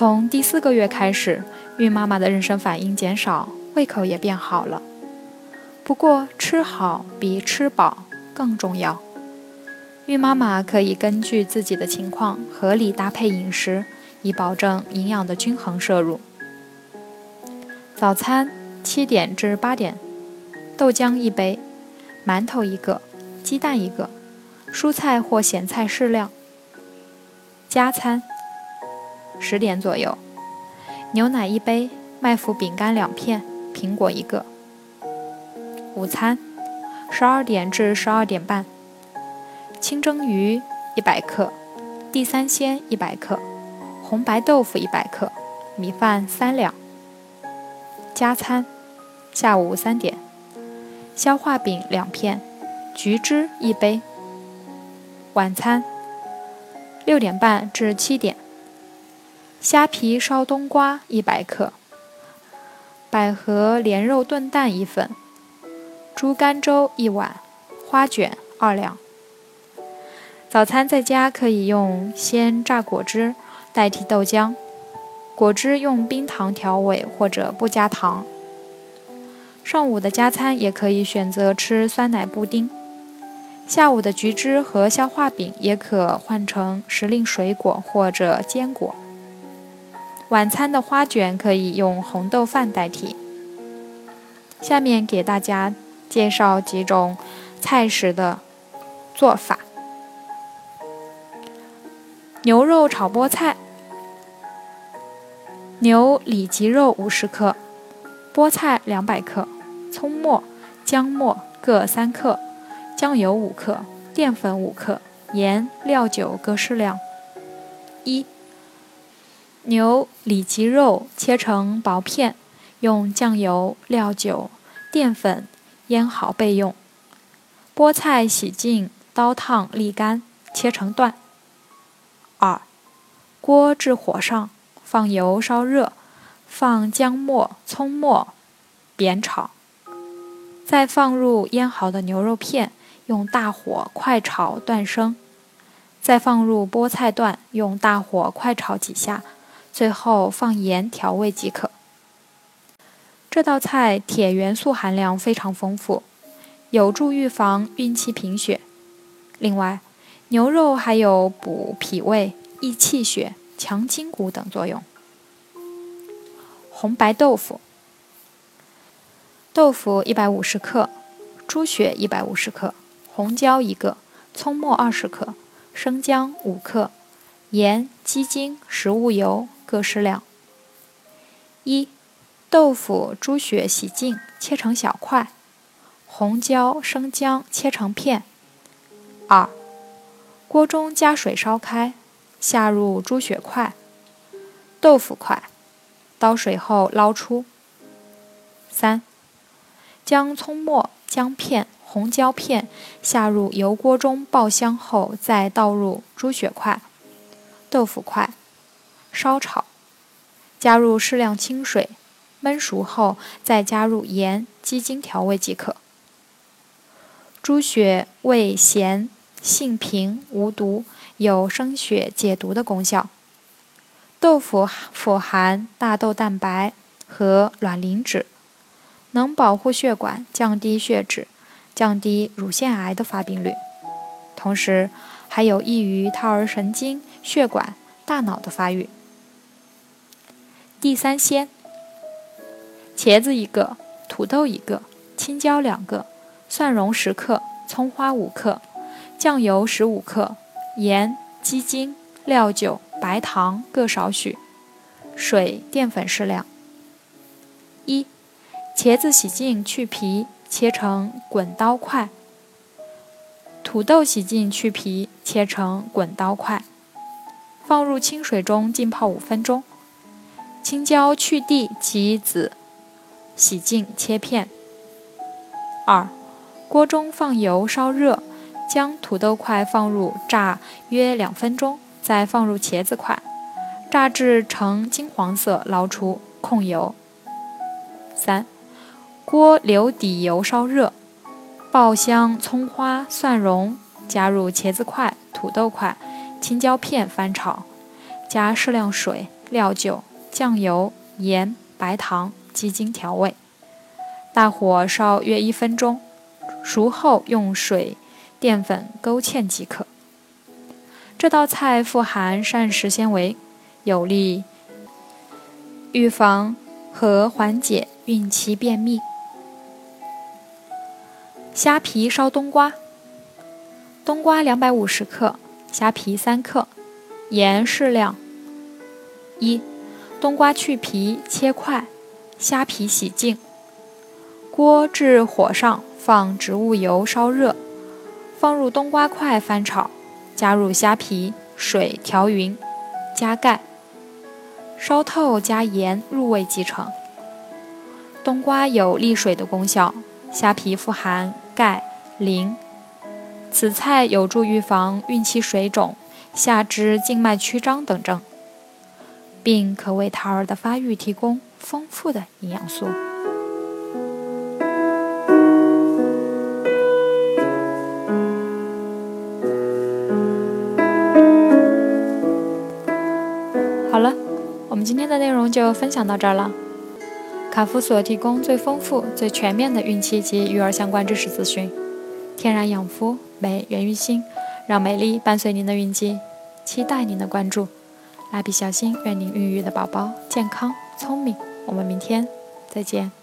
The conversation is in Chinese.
从第四个月开始，孕妈妈的妊娠反应减少，胃口也变好了。不过，吃好比吃饱更重要。孕妈妈可以根据自己的情况合理搭配饮食，以保证营养的均衡摄入。早餐七点至八点，豆浆一杯，馒头一个，鸡蛋一个，蔬菜或咸菜适量。加餐。十点左右，牛奶一杯，麦麸饼干两片，苹果一个。午餐，十二点至十二点半，清蒸鱼一百克，地三鲜一百克，红白豆腐一百克，米饭三两。加餐，下午三点，消化饼两片，橘汁一杯。晚餐，六点半至七点。虾皮烧冬瓜一百克，百合莲肉炖蛋一份，猪肝粥一碗，花卷二两。早餐在家可以用鲜榨果汁代替豆浆，果汁用冰糖调味或者不加糖。上午的加餐也可以选择吃酸奶布丁，下午的橘汁和消化饼也可换成时令水果或者坚果。晚餐的花卷可以用红豆饭代替。下面给大家介绍几种菜式的做法：牛肉炒菠菜，牛里脊肉五十克，菠菜两百克，葱末、姜末各三克，酱油五克，淀粉五克，盐、料酒各适量。一牛里脊肉切成薄片，用酱油、料酒、淀粉腌好备用。菠菜洗净，刀烫沥干，切成段。二，锅置火上，放油烧热，放姜末、葱末，煸炒。再放入腌好的牛肉片，用大火快炒断生。再放入菠菜段，用大火快炒几下。最后放盐调味即可。这道菜铁元素含量非常丰富，有助预防孕期贫血。另外，牛肉还有补脾胃、益气血、强筋骨等作用。红白豆腐，豆腐一百五十克，猪血一百五十克，红椒一个，葱末二十克，生姜五克，盐、鸡精、食物油。各适量。一、豆腐、猪血洗净，切成小块；红椒、生姜切成片。二、锅中加水烧开，下入猪血块、豆腐块，倒水后捞出。三、将葱末、姜片、红椒片下入油锅中爆香后，再倒入猪血块、豆腐块。烧炒，加入适量清水，焖熟后再加入盐、鸡精调味即可。猪血味咸，性平，无毒，有生血解毒的功效。豆腐富含大豆蛋白和卵磷脂，能保护血管，降低血脂，降低乳腺癌的发病率，同时还有益于胎儿神经、血管、大脑的发育。地三鲜：茄子一个，土豆一个，青椒两个，蒜蓉十克，葱花五克，酱油十五克，盐、鸡精、料酒、白糖各少许，水、淀粉适量。一、茄子洗净去皮，切成滚刀块；土豆洗净去皮，切成滚刀块。放入清水中浸泡五分钟。青椒去蒂及籽，洗净切片。二，锅中放油烧热，将土豆块放入炸约两分钟，再放入茄子块，炸至呈金黄色，捞出控油。三，锅留底油烧热，爆香葱花、蒜蓉，加入茄子块、土豆块、青椒片翻炒，加适量水、料酒。酱油、盐、白糖、鸡精调味，大火烧约一分钟，熟后用水、淀粉勾芡即可。这道菜富含膳食纤维，有利预防和缓解孕期便秘。虾皮烧冬瓜，冬瓜两百五十克，虾皮三克，盐适量。一冬瓜去皮切块，虾皮洗净。锅至火上，放植物油烧热，放入冬瓜块翻炒，加入虾皮，水调匀，加盖，烧透加盐入味即成。冬瓜有利水的功效，虾皮富含钙、磷，此菜有助预防孕期水肿、下肢静脉曲张等症。并可为胎儿的发育提供丰富的营养素。好了，我们今天的内容就分享到这儿了。卡夫所提供最丰富、最全面的孕期及育儿相关知识资讯，天然养肤，美源于心，让美丽伴随您的孕期，期待您的关注。蜡笔小新，愿您孕育的宝宝健康聪明。我们明天再见。